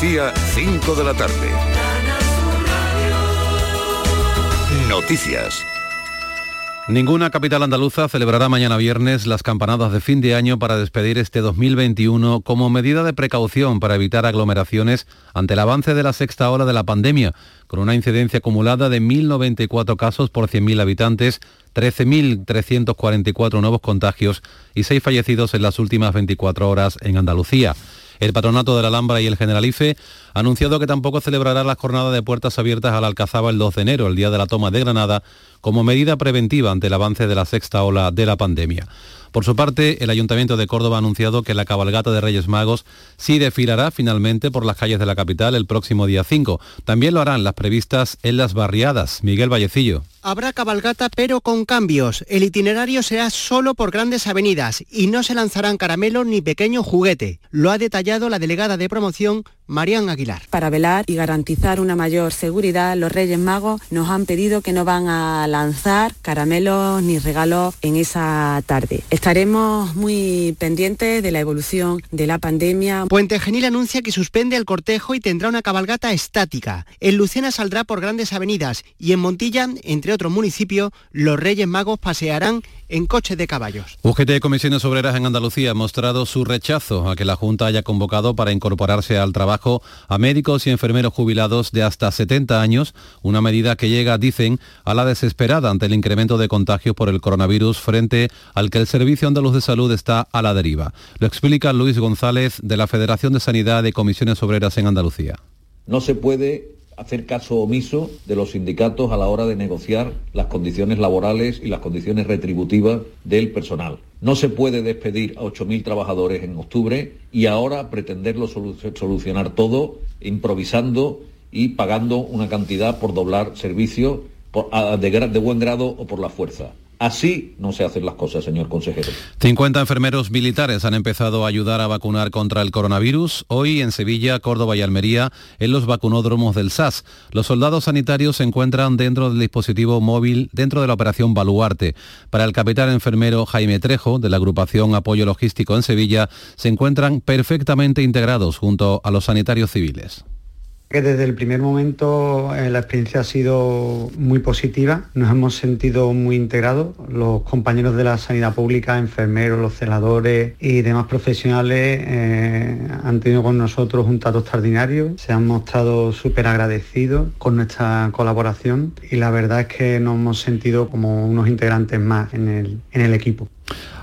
Andalucía, 5 de la tarde. Noticias. Ninguna capital andaluza celebrará mañana viernes las campanadas de fin de año para despedir este 2021 como medida de precaución para evitar aglomeraciones ante el avance de la sexta ola de la pandemia, con una incidencia acumulada de 1.094 casos por 100.000 habitantes, 13.344 nuevos contagios y 6 fallecidos en las últimas 24 horas en Andalucía. El Patronato de la Alhambra y el Generalife ha anunciado que tampoco celebrará la jornada de puertas abiertas a la Alcazaba el 2 de enero, el día de la toma de Granada, como medida preventiva ante el avance de la sexta ola de la pandemia. Por su parte, el Ayuntamiento de Córdoba ha anunciado que la cabalgata de Reyes Magos sí desfilará finalmente por las calles de la capital el próximo día 5. También lo harán las previstas en las barriadas. Miguel Vallecillo. Habrá cabalgata pero con cambios. El itinerario será solo por grandes avenidas y no se lanzarán caramelos ni pequeño juguete. Lo ha detallado la delegada de promoción Marian Aguilar. Para velar y garantizar una mayor seguridad, los Reyes Magos nos han pedido que no van a lanzar caramelos ni regalos en esa tarde. Estaremos muy pendientes de la evolución de la pandemia. Puente Genil anuncia que suspende el cortejo y tendrá una cabalgata estática. En Lucena saldrá por grandes avenidas y en Montilla, entre otros municipios, los Reyes Magos pasearán en coche de caballos. UGT de Comisiones Obreras en Andalucía ha mostrado su rechazo a que la Junta haya convocado para incorporarse al trabajo a médicos y enfermeros jubilados de hasta 70 años, una medida que llega, dicen, a la desesperada ante el incremento de contagios por el coronavirus frente al que el Servicio Andaluz de Salud está a la deriva. Lo explica Luis González de la Federación de Sanidad de Comisiones Obreras en Andalucía. No se puede hacer caso omiso de los sindicatos a la hora de negociar las condiciones laborales y las condiciones retributivas del personal. No se puede despedir a 8.000 trabajadores en octubre y ahora pretenderlo solucionar todo improvisando y pagando una cantidad por doblar servicio de buen grado o por la fuerza. Así no se hacen las cosas, señor consejero. 50 enfermeros militares han empezado a ayudar a vacunar contra el coronavirus. Hoy en Sevilla, Córdoba y Almería, en los vacunódromos del SAS. Los soldados sanitarios se encuentran dentro del dispositivo móvil dentro de la operación Baluarte. Para el capitán enfermero Jaime Trejo, de la agrupación Apoyo Logístico en Sevilla, se encuentran perfectamente integrados junto a los sanitarios civiles que desde el primer momento eh, la experiencia ha sido muy positiva, nos hemos sentido muy integrados, los compañeros de la sanidad pública, enfermeros, los celadores y demás profesionales eh, han tenido con nosotros un trato extraordinario, se han mostrado súper agradecidos con nuestra colaboración y la verdad es que nos hemos sentido como unos integrantes más en el, en el equipo.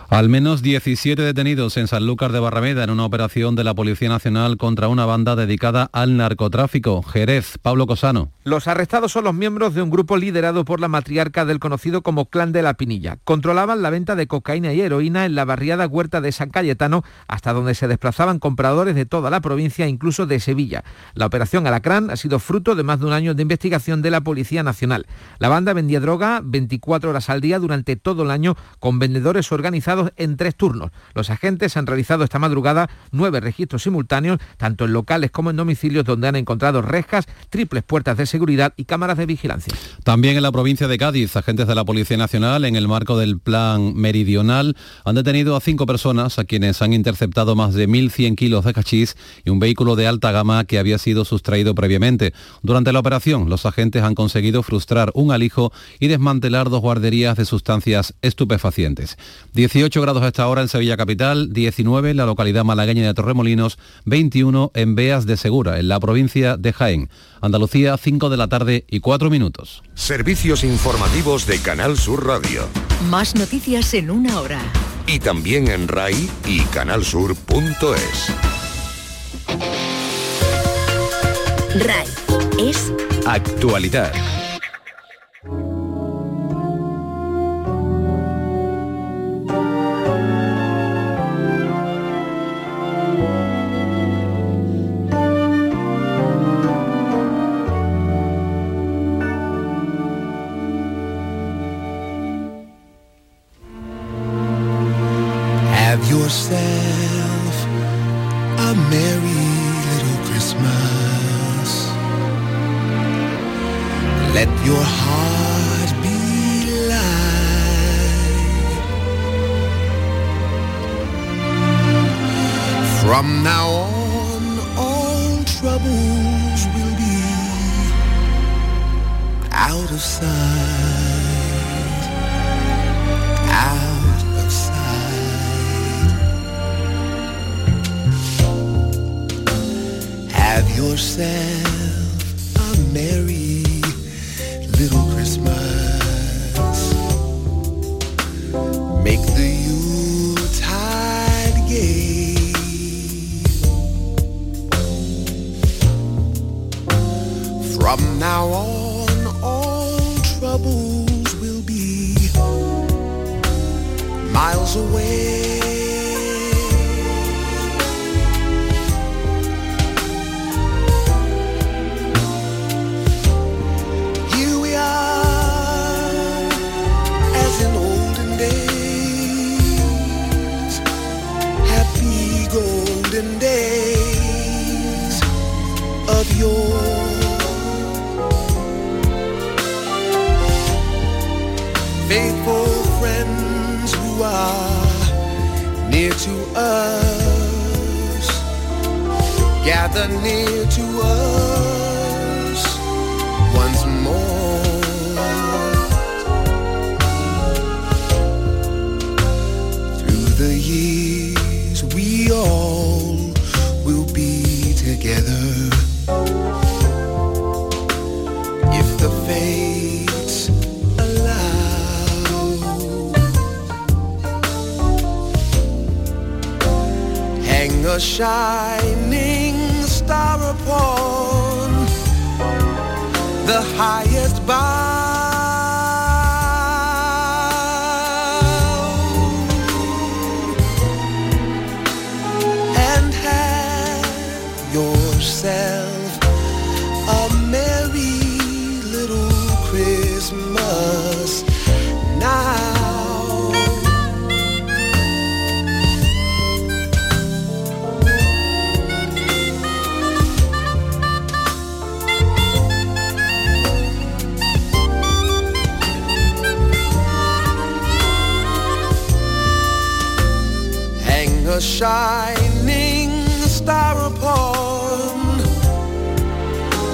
Al menos 17 detenidos en Sanlúcar de Barrameda en una operación de la Policía Nacional contra una banda dedicada al narcotráfico. Jerez, Pablo Cosano. Los arrestados son los miembros de un grupo liderado por la matriarca del conocido como Clan de la Pinilla. Controlaban la venta de cocaína y heroína en la barriada Huerta de San Cayetano, hasta donde se desplazaban compradores de toda la provincia, incluso de Sevilla. La operación Alacrán ha sido fruto de más de un año de investigación de la Policía Nacional. La banda vendía droga 24 horas al día durante todo el año con vendedores organizados en tres turnos. Los agentes han realizado esta madrugada nueve registros simultáneos, tanto en locales como en domicilios, donde han encontrado rejas, triples puertas de seguridad y cámaras de vigilancia. También en la provincia de Cádiz, agentes de la Policía Nacional, en el marco del Plan Meridional, han detenido a cinco personas a quienes han interceptado más de 1.100 kilos de cachís y un vehículo de alta gama que había sido sustraído previamente. Durante la operación, los agentes han conseguido frustrar un alijo y desmantelar dos guarderías de sustancias estupefacientes. 18 grados a esta hora en Sevilla Capital, 19 en la localidad malagueña de Torremolinos, 21 en Beas de Segura, en la provincia de Jaén. Andalucía, 5 de la tarde y 4 minutos. Servicios informativos de Canal Sur Radio. Más noticias en una hora. Y también en RAI y canalsur.es. RAI es actualidad. Away.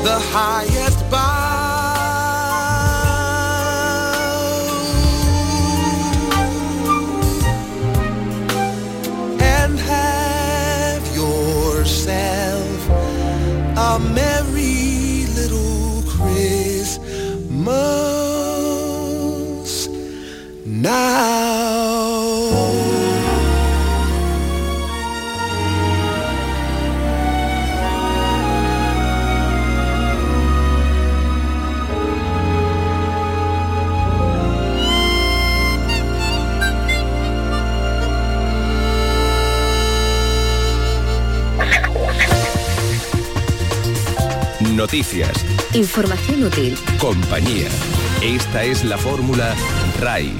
The highest bough and have yourself a merry little Christmas now. Noticias, Información útil. compañía. Esta es la fórmula RAI.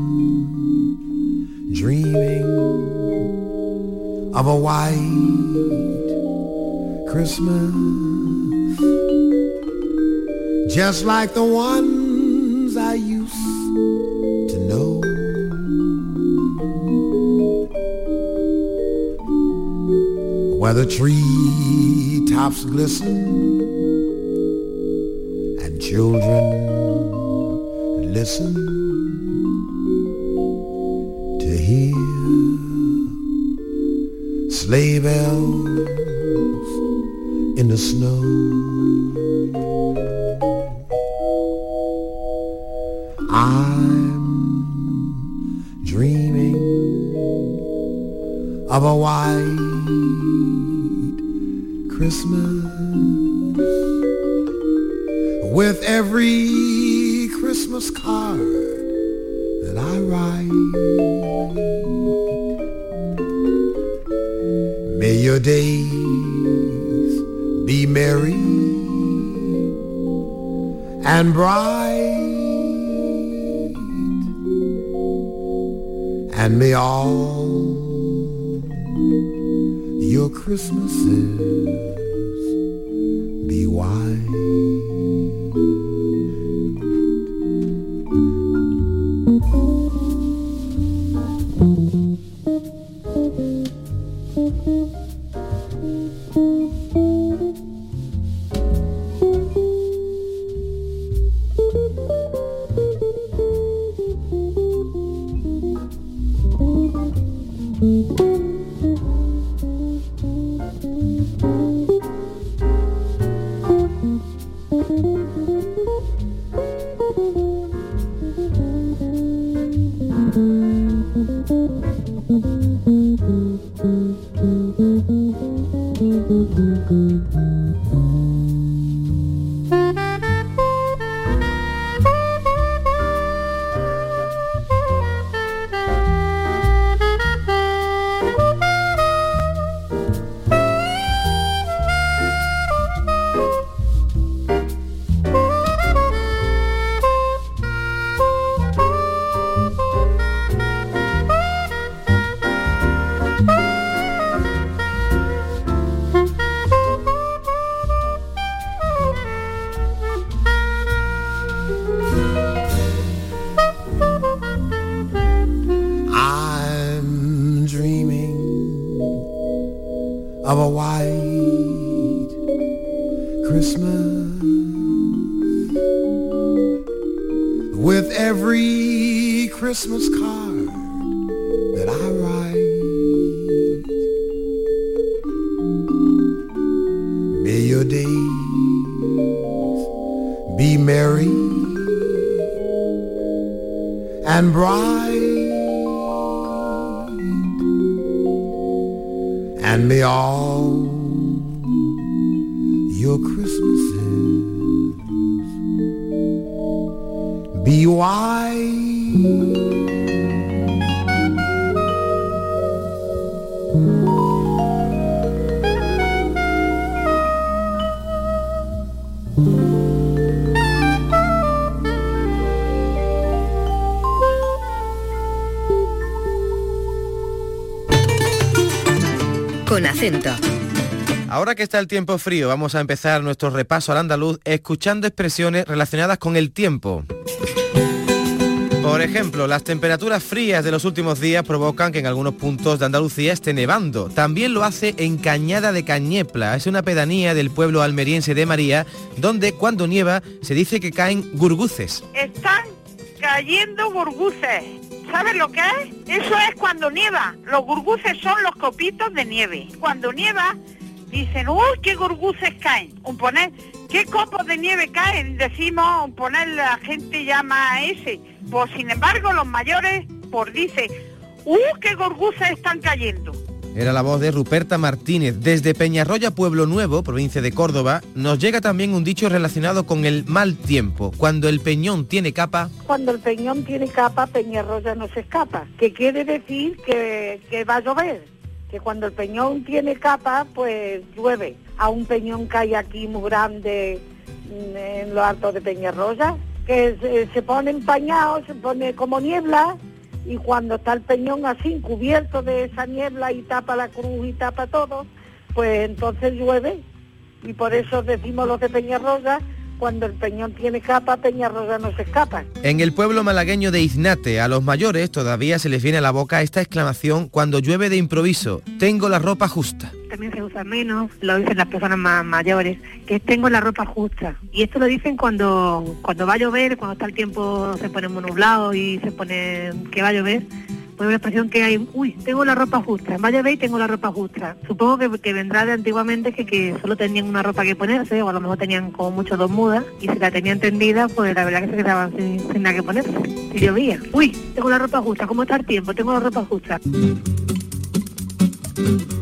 I'm dreaming of a white Christmas, just like the ones the treetops glisten. Of a white Christmas with every Christmas card that I write. May your days be merry and bright, and may all Christmases of a white Christmas. With every Christmas card está el tiempo frío, vamos a empezar nuestro repaso al andaluz escuchando expresiones relacionadas con el tiempo. Por ejemplo, las temperaturas frías de los últimos días provocan que en algunos puntos de Andalucía esté nevando. También lo hace en Cañada de Cañepla, es una pedanía del pueblo almeriense de María, donde cuando nieva se dice que caen gurguces. Están cayendo gurguces. ¿Sabes lo que es? Eso es cuando nieva. Los gurguces son los copitos de nieve. Cuando nieva, dicen, uy, qué gurguces caen. Un poner, ¿qué copos de nieve caen? Decimos, un poner, la gente llama a ese. Pues sin embargo, los mayores, por dice, uy, qué gurguces están cayendo. Era la voz de Ruperta Martínez. Desde Peñarroya, Pueblo Nuevo, provincia de Córdoba, nos llega también un dicho relacionado con el mal tiempo. Cuando el peñón tiene capa, Cuando el peñón tiene capa, Peñarroya no se escapa. Que quiere decir que, que va a llover. Que cuando el peñón tiene capa, pues llueve. A un peñón que hay aquí muy grande mm, en lo alto de Peñarroya, que se, pone empañado, se pone como niebla, y cuando está el peñón así, cubierto de esa niebla y tapa la cruz y tapa todo, pues entonces llueve. Y por eso decimos los de Peñarroya, cuando el peñón tiene capa, Peñarroya no se escapa. En el pueblo malagueño de Iznate, a los mayores todavía se les viene a la boca esta exclamación cuando llueve de improviso. Tengo la ropa justa. también se usa menos, lo dicen las personas más mayores, que tengo la ropa justa. Y esto lo dicen cuando, cuando va a llover, cuando está el tiempo se pone muy nublado y se pone que va a llover, una expresión que hay, uy, tengo la ropa justa, va a llover y tengo la ropa justa. Supongo que, que vendrá de antiguamente que, que solo tenían una ropa que ponerse, o a lo mejor tenían como mucho dos mudas, y si la tenían tendida, pues la verdad que se quedaban sin, sin nada que ponerse. Si llovía, uy, tengo la ropa justa, ¿cómo está el tiempo? Tengo la ropa justa.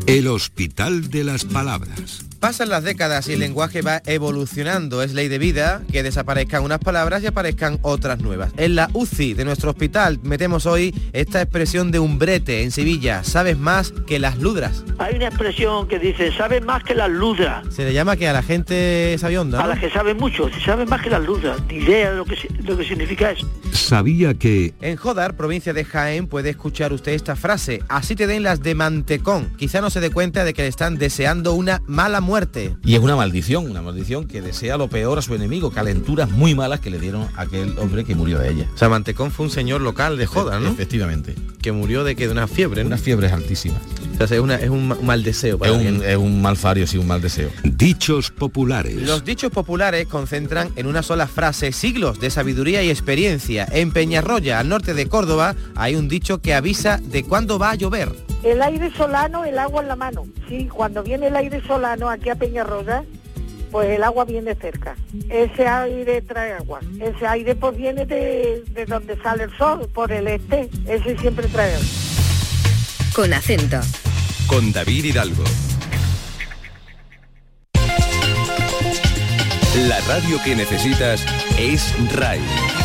El Hospital de las Palabras. Pasan las décadas y el lenguaje va evolucionando. Es ley de vida que desaparezcan unas palabras y aparezcan otras nuevas. En la UCI de nuestro hospital metemos hoy esta expresión de umbrete en Sevilla. Sabes más que las ludras. Hay una expresión que dice, sabes más que las ludras. Se le llama que a la gente sabionda. A las que saben mucho, si saben más que las ludras. Ni idea de lo que, lo que significa eso. Sabía que En Jodar, provincia de Jaén, puede escuchar usted esta frase. Así te den las de mantecón. Quizá no se dé cuenta de que le están deseando una mala muerte. Y es una maldición, una maldición que desea lo peor a su enemigo, calenturas muy malas que le dieron a aquel hombre que murió de ella. O sea, Mantecón fue un señor local de Jodar, ¿no? Efectivamente. Que murió de que de una fiebre, ¿no? Unas fiebres altísimas. O sea, es, una- es un ma- mal deseo para Es un, es un malfario, sí, un mal deseo. dichos populares. Los dichos populares concentran en una sola frase siglos de sabiduría y experiencia. En Peñarroya, al norte de Córdoba, hay un dicho que avisa de cuándo va a llover. El aire solano, el agua en la mano. Sí, cuando viene el aire solano aquí a Peñarroya, pues el agua viene cerca. Ese aire trae agua. Ese aire pues viene de, de donde sale el sol, por el este. Ese siempre trae agua. Con acento. Con David Hidalgo. La radio que necesitas es RAI.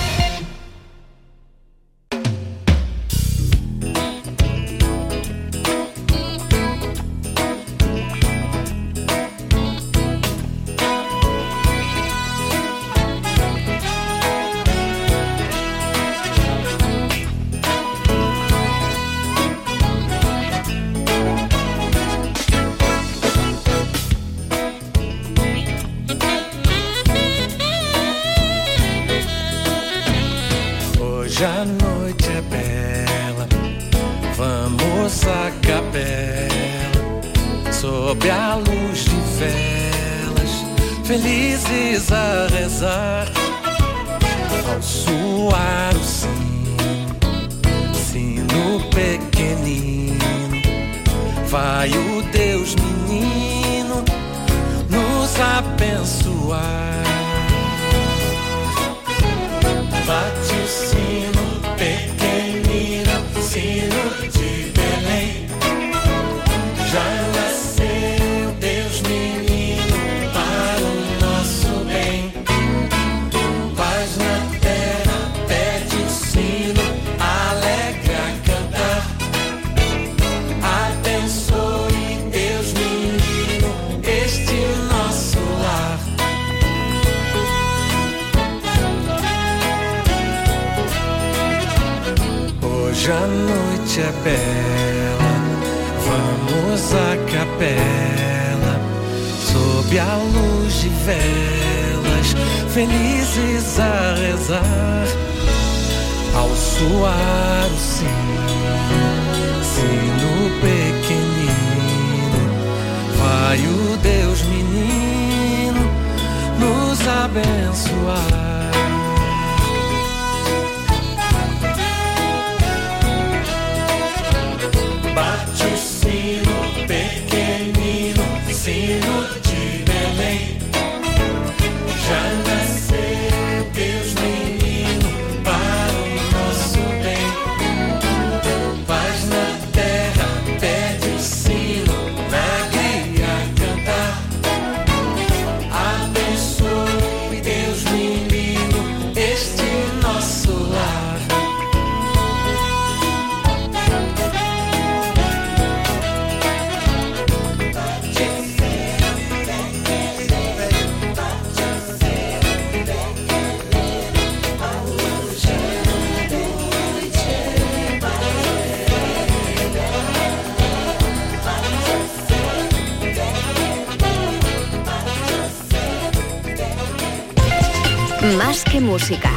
Más que música.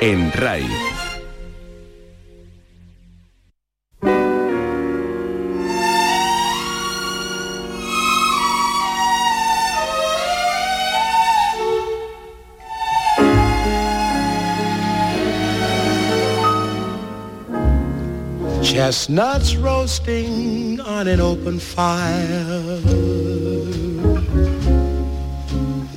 En RAI. Chestnuts roasting on an open fire.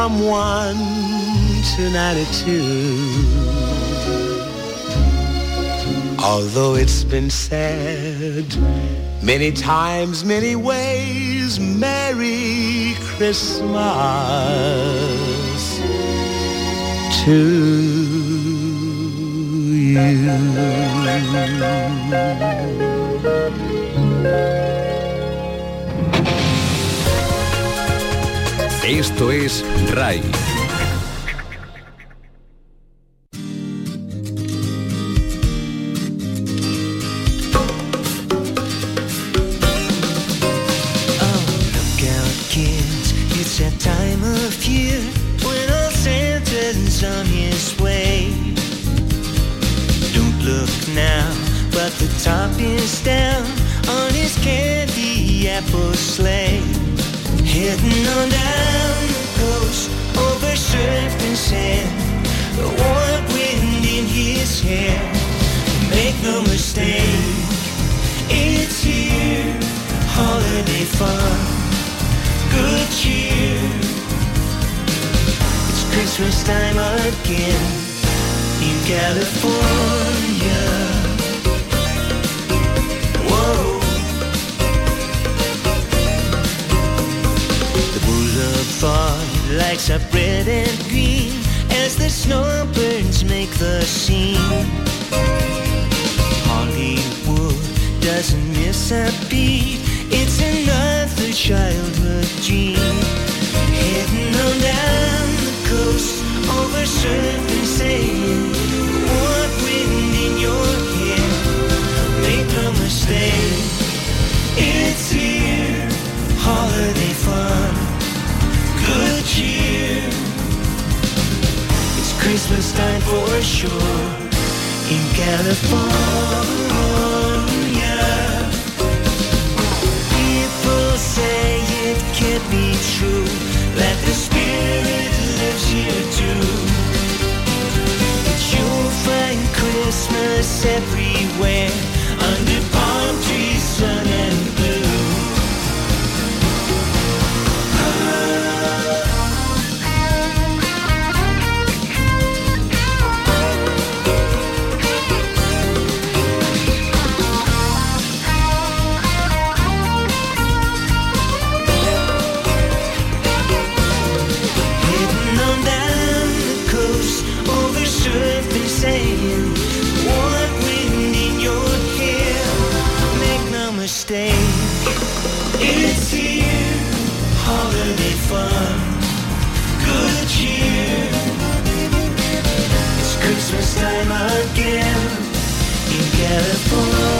From one to ninety-two. Although it's been said many times, many ways, Merry Christmas to Don't look now, but the top is down on his candy apple sleigh. Heading on down the coast over surfing sand, the warm wind in his hair. Make no mistake, it's here, holiday fun good cheer. It's Christmas time again in California. Boulevard lights up red and green as the snowbirds make the scene. Hollywood doesn't miss a beat. It's another childhood dream. Heading on down the coast over surfing sand. Warm wind in your hair. Make no mistake, it's cheer. It's Christmas time for sure in California. People say it can't be true that the spirit lives here too. But you'll find Christmas everywhere under over surfing sand. Warm wind in your hair. Make no mistake, it's here. Holiday fun, good cheer. It's Christmas time again in California.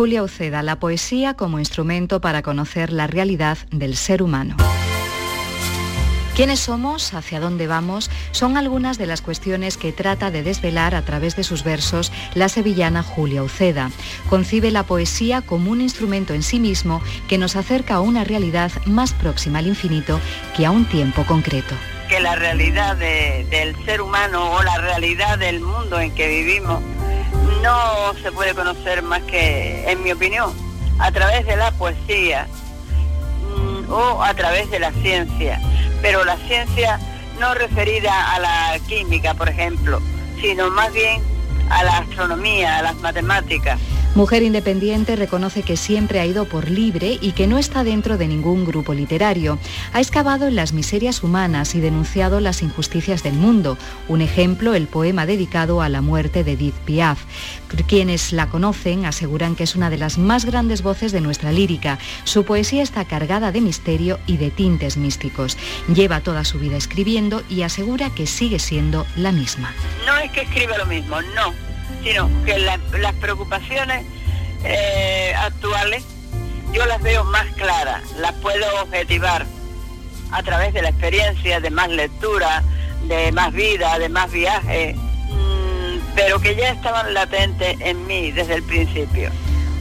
Julia Uceda, la poesía como instrumento para conocer la realidad del ser humano. ¿Quiénes somos? ¿Hacia dónde vamos? Son algunas de las cuestiones que trata de desvelar a través de sus versos la sevillana Julia Uceda. Concibe la poesía como un instrumento en sí mismo que nos acerca a una realidad más próxima al infinito que a un tiempo concreto. que la realidad de- del ser humano o la realidad del mundo en que vivimos no se puede conocer más que, en mi opinión, a través de la poesía mm, o a través de la ciencia. Pero la ciencia no referida a la química, por ejemplo, sino más bien a la astronomía, a las matemáticas. Mujer independiente reconoce que siempre ha ido por libre y que no está dentro de ningún grupo literario. Ha excavado en las miserias humanas y denunciado las injusticias del mundo. Un ejemplo, el poema dedicado a la muerte de Edith Piaf. Quienes la conocen aseguran que es una de las más grandes voces de nuestra lírica. Su poesía está cargada de misterio y de tintes místicos. Lleva toda su vida escribiendo y asegura que sigue siendo la misma. No es que escriba lo mismo, no, sino que la- las preocupaciones eh, actuales yo las veo más claras, las puedo objetivar a través de la experiencia, de más lectura, de más vida, de más viaje, mm, pero que ya estaban latentes en mí desde el principio.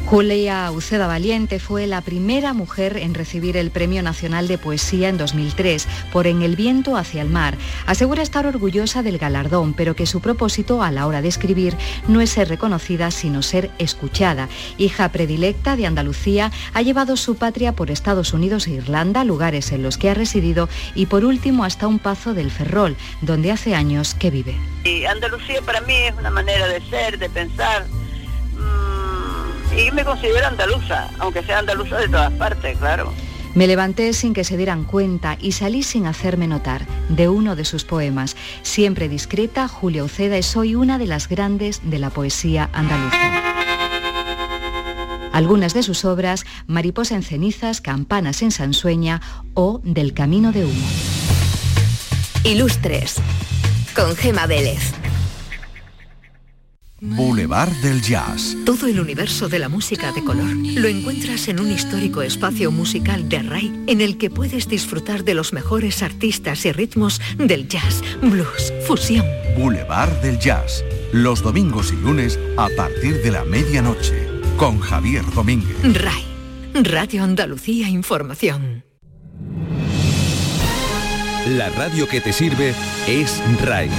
Julia Uceda Valiente fue la primera mujer en recibir el Premio Nacional de Poesía en 2003 por En el viento hacia el mar. Asegura estar orgullosa del galardón, pero que su propósito a la hora de escribir no es ser reconocida, sino ser escuchada. Hija predilecta de Andalucía, ha llevado su patria por Estados Unidos e Irlanda, lugares en los que ha residido, y por último hasta un pazo del Ferrol, donde hace años que vive. Y Andalucía para mí es una manera de ser, de pensar, mm, y me considero andaluza, aunque sea andaluza de todas partes, claro. Me levanté sin que se dieran cuenta y salí sin hacerme notar, de uno de sus poemas. Siempre discreta, Julia Uceda es hoy una de las grandes de la poesía andaluza. Algunas de sus obras, Mariposa en cenizas, Campanas en Sansueña o Del camino de humo. Ilustres. Con Gema Vélez. Boulevard del Jazz. Todo el universo de la música de color lo encuentras en un histórico espacio musical de RAI en el que puedes disfrutar de los mejores artistas y ritmos del jazz, blues, fusión. Boulevard del Jazz. Los domingos y lunes a partir de la medianoche. Con Javier Domínguez. RAI, Radio Andalucía Información. La radio que te sirve es RAI.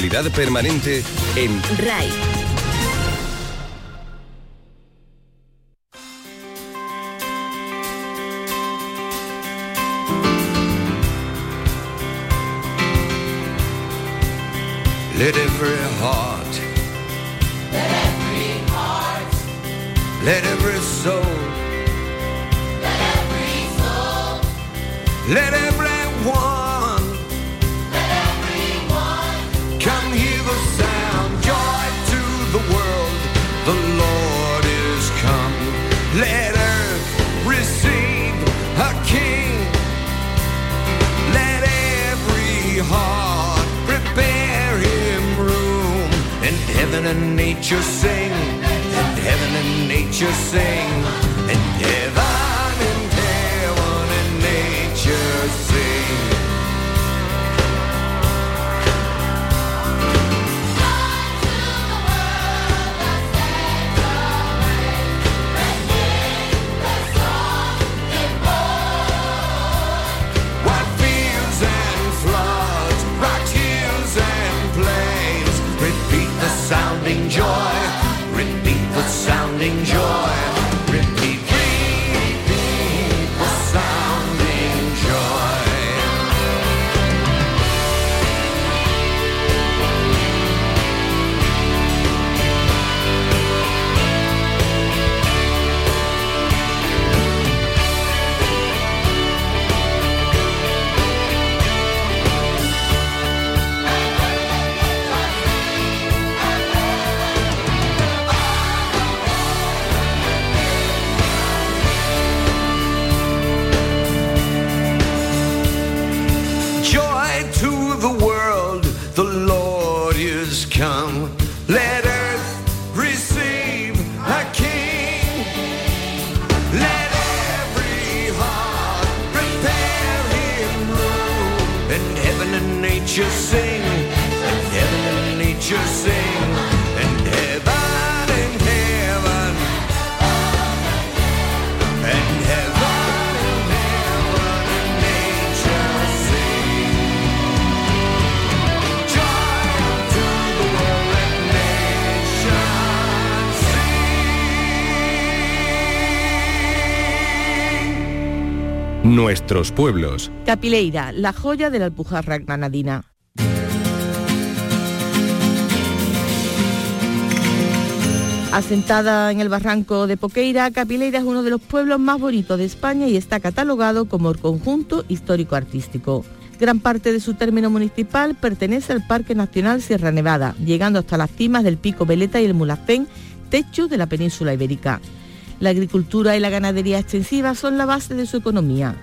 Actualidad permanente en RAI. Let every heart, Let every heart, let every soul, let every soul, let everyone Let earth receive a king. Let every heart prepare him room. And heaven and nature sing. And heaven and nature sing. And heaven and heaven and nature sing. surrounding joy. Nature sing, and heaven and nature sing, Nuestros pueblos. Capileira, la joya de la Alpujarra granadina. Asentada en el barranco de Poqueira, Capileira es uno de los pueblos más bonitos de España y está catalogado como el conjunto histórico-artístico. Gran parte de su término municipal pertenece al Parque Nacional Sierra Nevada, llegando hasta las cimas del Pico Veleta y el Mulacén, techo de la península ibérica. La agricultura y la ganadería extensiva son la base de su economía.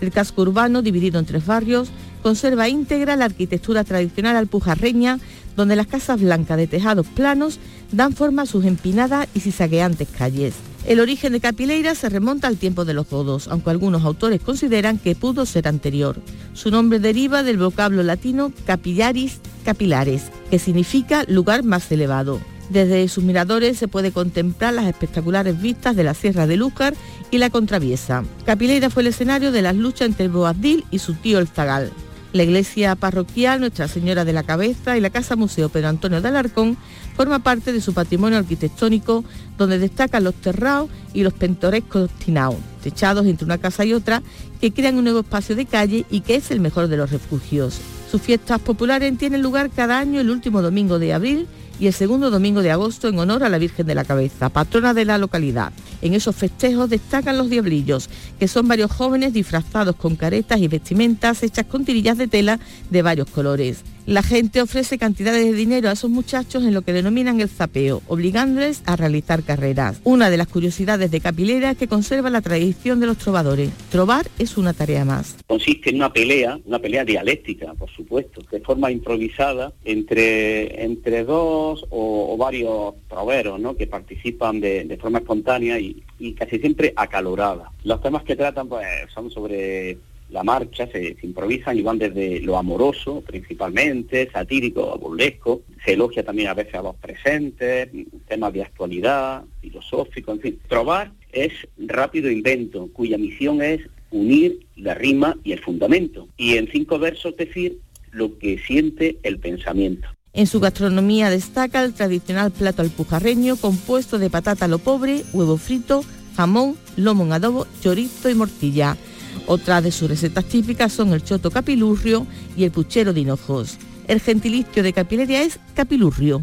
El casco urbano, dividido en tres barrios, conserva íntegra la arquitectura tradicional alpujarreña, donde las casas blancas de tejados planos dan forma a sus empinadas y cizagueantes calles. El origen de Capileira se remonta al tiempo de los godos, aunque algunos autores consideran que pudo ser anterior. Su nombre deriva del vocablo latino capillaris capilares, que significa lugar más elevado. Desde sus miradores se puede contemplar las espectaculares vistas de la Sierra de Lúcar y la Contraviesa. Capileira fue el escenario de las luchas entre Boabdil y su tío el Zagal. La iglesia parroquial Nuestra Señora de la Cabeza y la Casa Museo Pedro Antonio de Alarcón forma parte de su patrimonio arquitectónico, donde destacan los terraos y los pintorescos tinaos, techados entre una casa y otra, que crean un nuevo espacio de calle y que es el mejor de los refugios. Sus fiestas populares tienen lugar cada año el último domingo de abril y el segundo domingo de agosto en honor a la Virgen de la Cabeza, patrona de la localidad. En esos festejos destacan los diablillos, que son varios jóvenes disfrazados con caretas y vestimentas hechas con tirillas de tela de varios colores. La gente ofrece cantidades de dinero a esos muchachos en lo que denominan el zapeo, obligándoles a realizar carreras. Una de las curiosidades de Capilera es que conserva la tradición de los trovadores. Trobar es una tarea más. consiste en una pelea, una pelea dialéctica, por supuesto, de forma improvisada entre, entre dos o, o varios troveros ¿no? que participan de, de forma espontánea y, y casi siempre acalorada. Los temas que tratan pues, son sobre la marcha, se, se improvisan y van desde lo amoroso principalmente, satírico, burlesco, se elogia también a veces a los presentes, temas de actualidad, filosófico, en fin. Trobar es rápido invento, cuya misión es unir la rima y el fundamento. Y en cinco versos decir lo que siente el pensamiento. En su gastronomía destaca el tradicional plato alpujarreño compuesto de patata a lo pobre, huevo frito, jamón, lomo en adobo, chorizo y morcilla. Otras de sus recetas típicas son el choto capilurrio y el puchero de hinojos. El gentilicio de Capileria es capilurrio.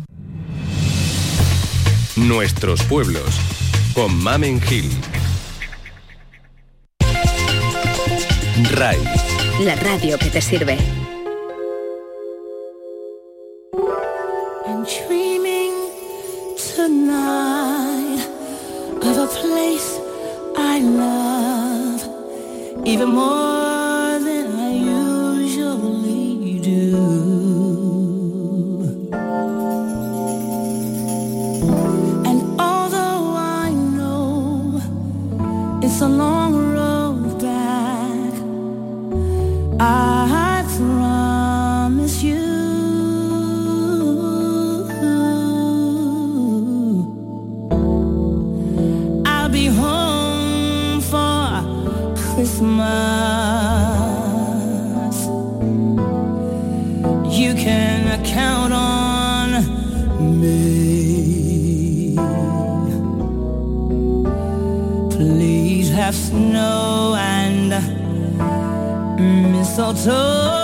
Nuestros pueblos. Con Mamen Gil. RAI. La radio que te sirve. I'm dreaming tonight of a place I love even more than I usually do. And although I know it's a long road back, I 早晨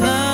na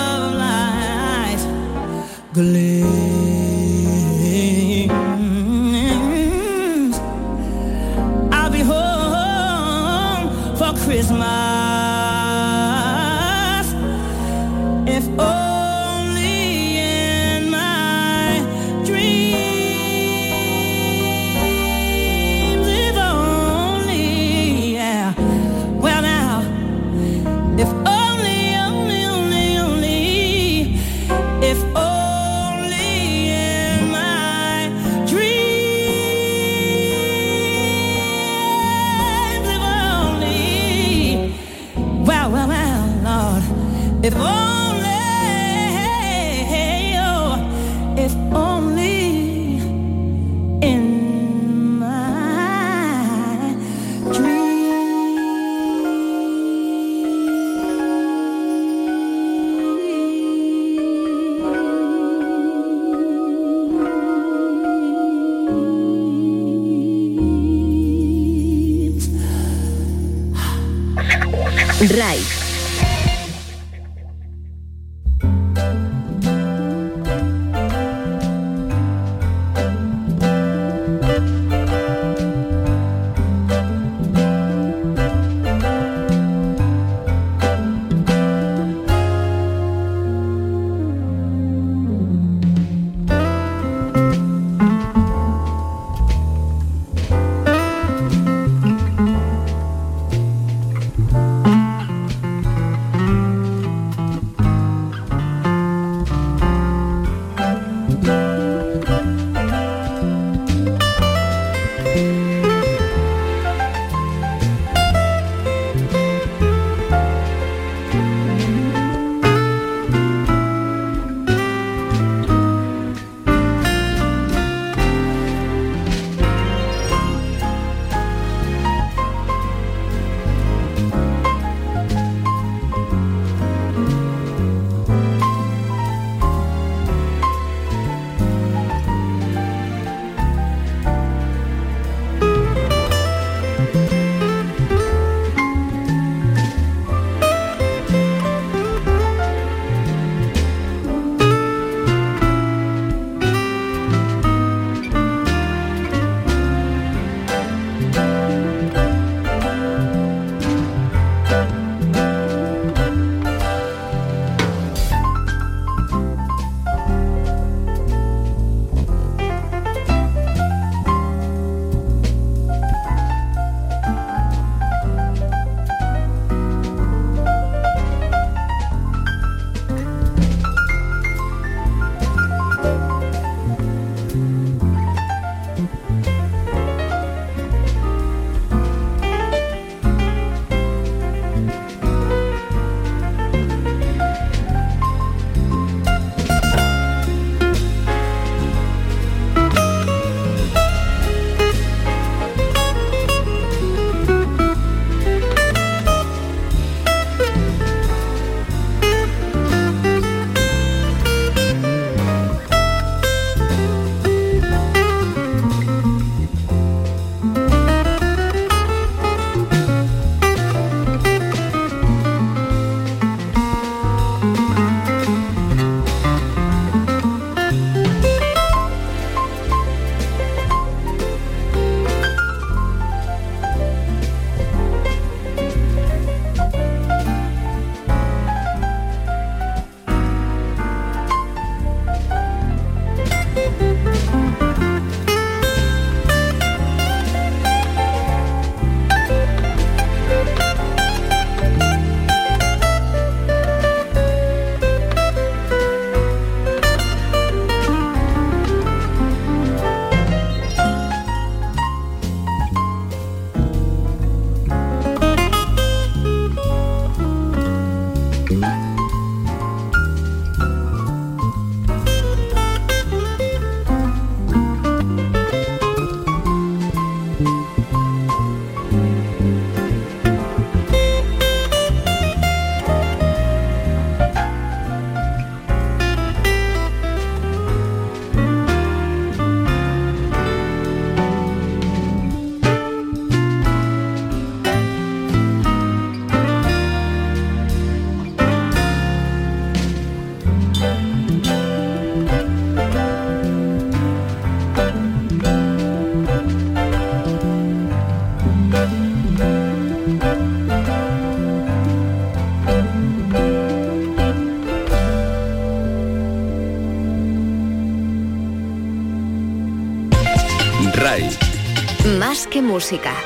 música.